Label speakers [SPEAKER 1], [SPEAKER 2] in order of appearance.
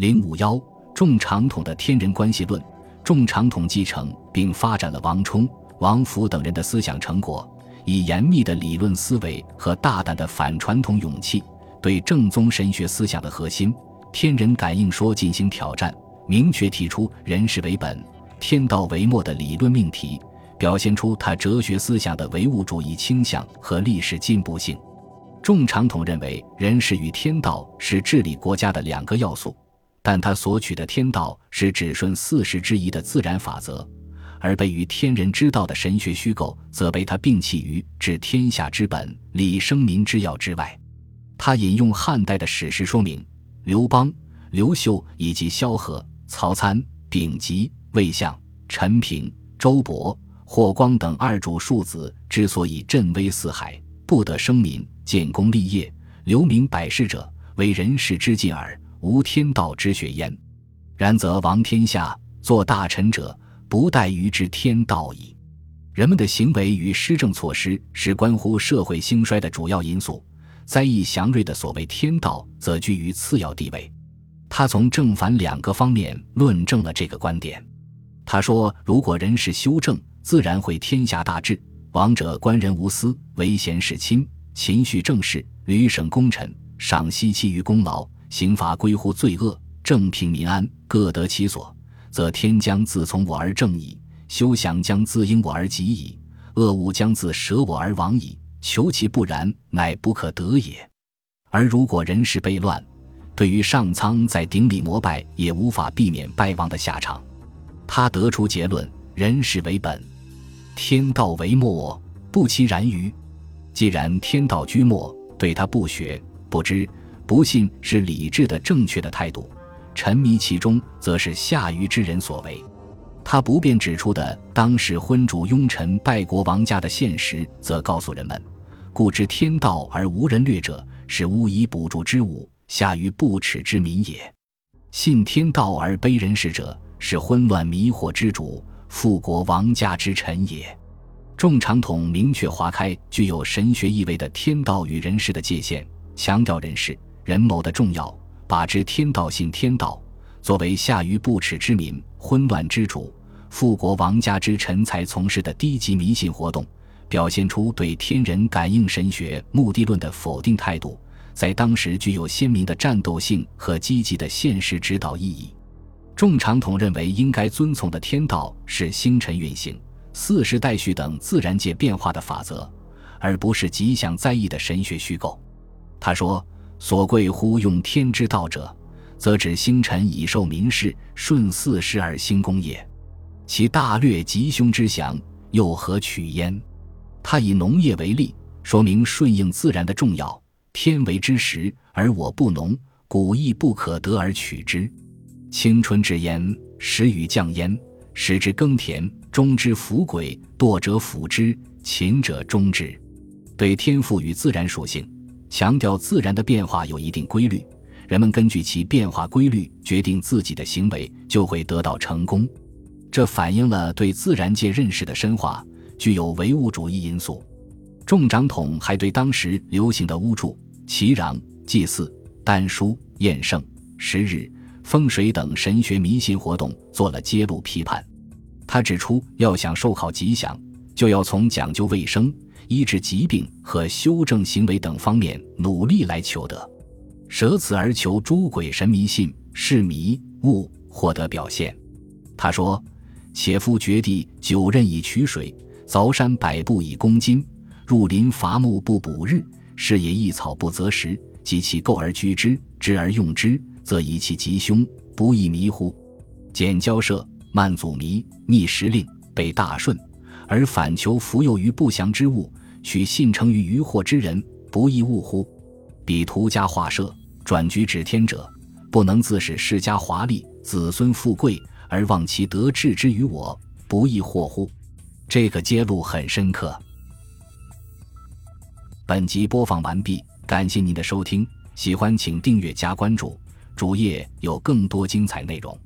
[SPEAKER 1] 零五幺重长统的天人关系论，重长统继承并发展了王充、王府等人的思想成果，以严密的理论思维和大胆的反传统勇气，对正宗神学思想的核心天人感应说进行挑战，明确提出人事为本、天道为末的理论命题。表现出他哲学思想的唯物主义倾向和历史进步性。众长统认为，人事与天道是治理国家的两个要素，但他所取的天道是只顺四时之宜的自然法则，而被于天人之道的神学虚构，则被他摒弃于治天下之本、理生民之要之外。他引用汉代的史实说明，刘邦、刘秀以及萧何、曹参、丙吉、魏相、陈平、周勃。霍光等二主庶子之所以振威四海，不得生民，建功立业，留名百世者，为人世之尽耳，无天道之学焉。然则王天下，做大臣者，不待于之天道矣。人们的行为与施政措施是关乎社会兴衰的主要因素，灾异祥瑞的所谓天道，则居于次要地位。他从正反两个方面论证了这个观点。他说：如果人事修正，自然会天下大治。王者官人无私，唯贤是亲，勤恤政事，屡省功臣，赏析其余功劳，刑罚归乎罪恶，正平民安，各得其所，则天将自从我而正矣，休想将自因我而吉矣，恶物将自舍我而亡矣。求其不然，乃不可得也。而如果人事悖乱，对于上苍在顶礼膜拜，也无法避免败亡的下场。他得出结论：人事为本。天道为末，不其然于。既然天道居末，对他不学、不知、不信是理智的正确的态度；沉迷其中，则是下愚之人所为。他不便指出的当时昏主庸臣败国亡家的现实，则告诉人们：故知天道而无人略者，是无以补助之物，下愚不耻之民也；信天道而卑人事者，是昏乱迷惑之主。复国王家之臣也。众长统明确划开具有神学意味的天道与人事的界限，强调人事人谋的重要，把之天道信天道，作为下愚不耻之民、昏乱之主、复国王家之臣才从事的低级迷信活动，表现出对天人感应神学目的论的否定态度，在当时具有鲜明的战斗性和积极的现实指导意义。众长统认为，应该遵从的天道是星辰运行、四时代序等自然界变化的法则，而不是吉祥灾异的神学虚构。他说：“所贵乎用天之道者，则指星辰以受民事，顺四时而兴功也。其大略吉凶之祥，又何取焉？”他以农业为例，说明顺应自然的重要。天为之时，而我不农，古亦不可得而取之。青春之焉，始与降焉，始之耕田，终之福鬼，惰者辅之，勤者终之。对天赋与自然属性，强调自然的变化有一定规律，人们根据其变化规律决定自己的行为，就会得到成功。这反映了对自然界认识的深化，具有唯物主义因素。众长统还对当时流行的巫祝、祈禳、祭祀、丹书、验圣、时日。风水等神学迷信活动做了揭露批判。他指出，要想寿考吉祥，就要从讲究卫生、医治疾病和修正行为等方面努力来求得。舍此而求诸鬼神迷信，是迷悟获得表现。他说：“且夫掘地九仞以取水，凿山百步以攻金，入林伐木不补日，是也一草不择食，及其构而居之，知而用之。”则以其吉凶，不亦迷乎？简交涉，慢阻迷，逆时令，备大顺，而反求福佑于不祥之物，取信成于愚惑之人，不亦误乎？彼徒家画社，转居指天者，不能自使世家华丽，子孙富贵，而望其得志之于我，不亦惑乎？这个揭露很深刻。本集播放完毕，感谢您的收听，喜欢请订阅加关注。主页有更多精彩内容。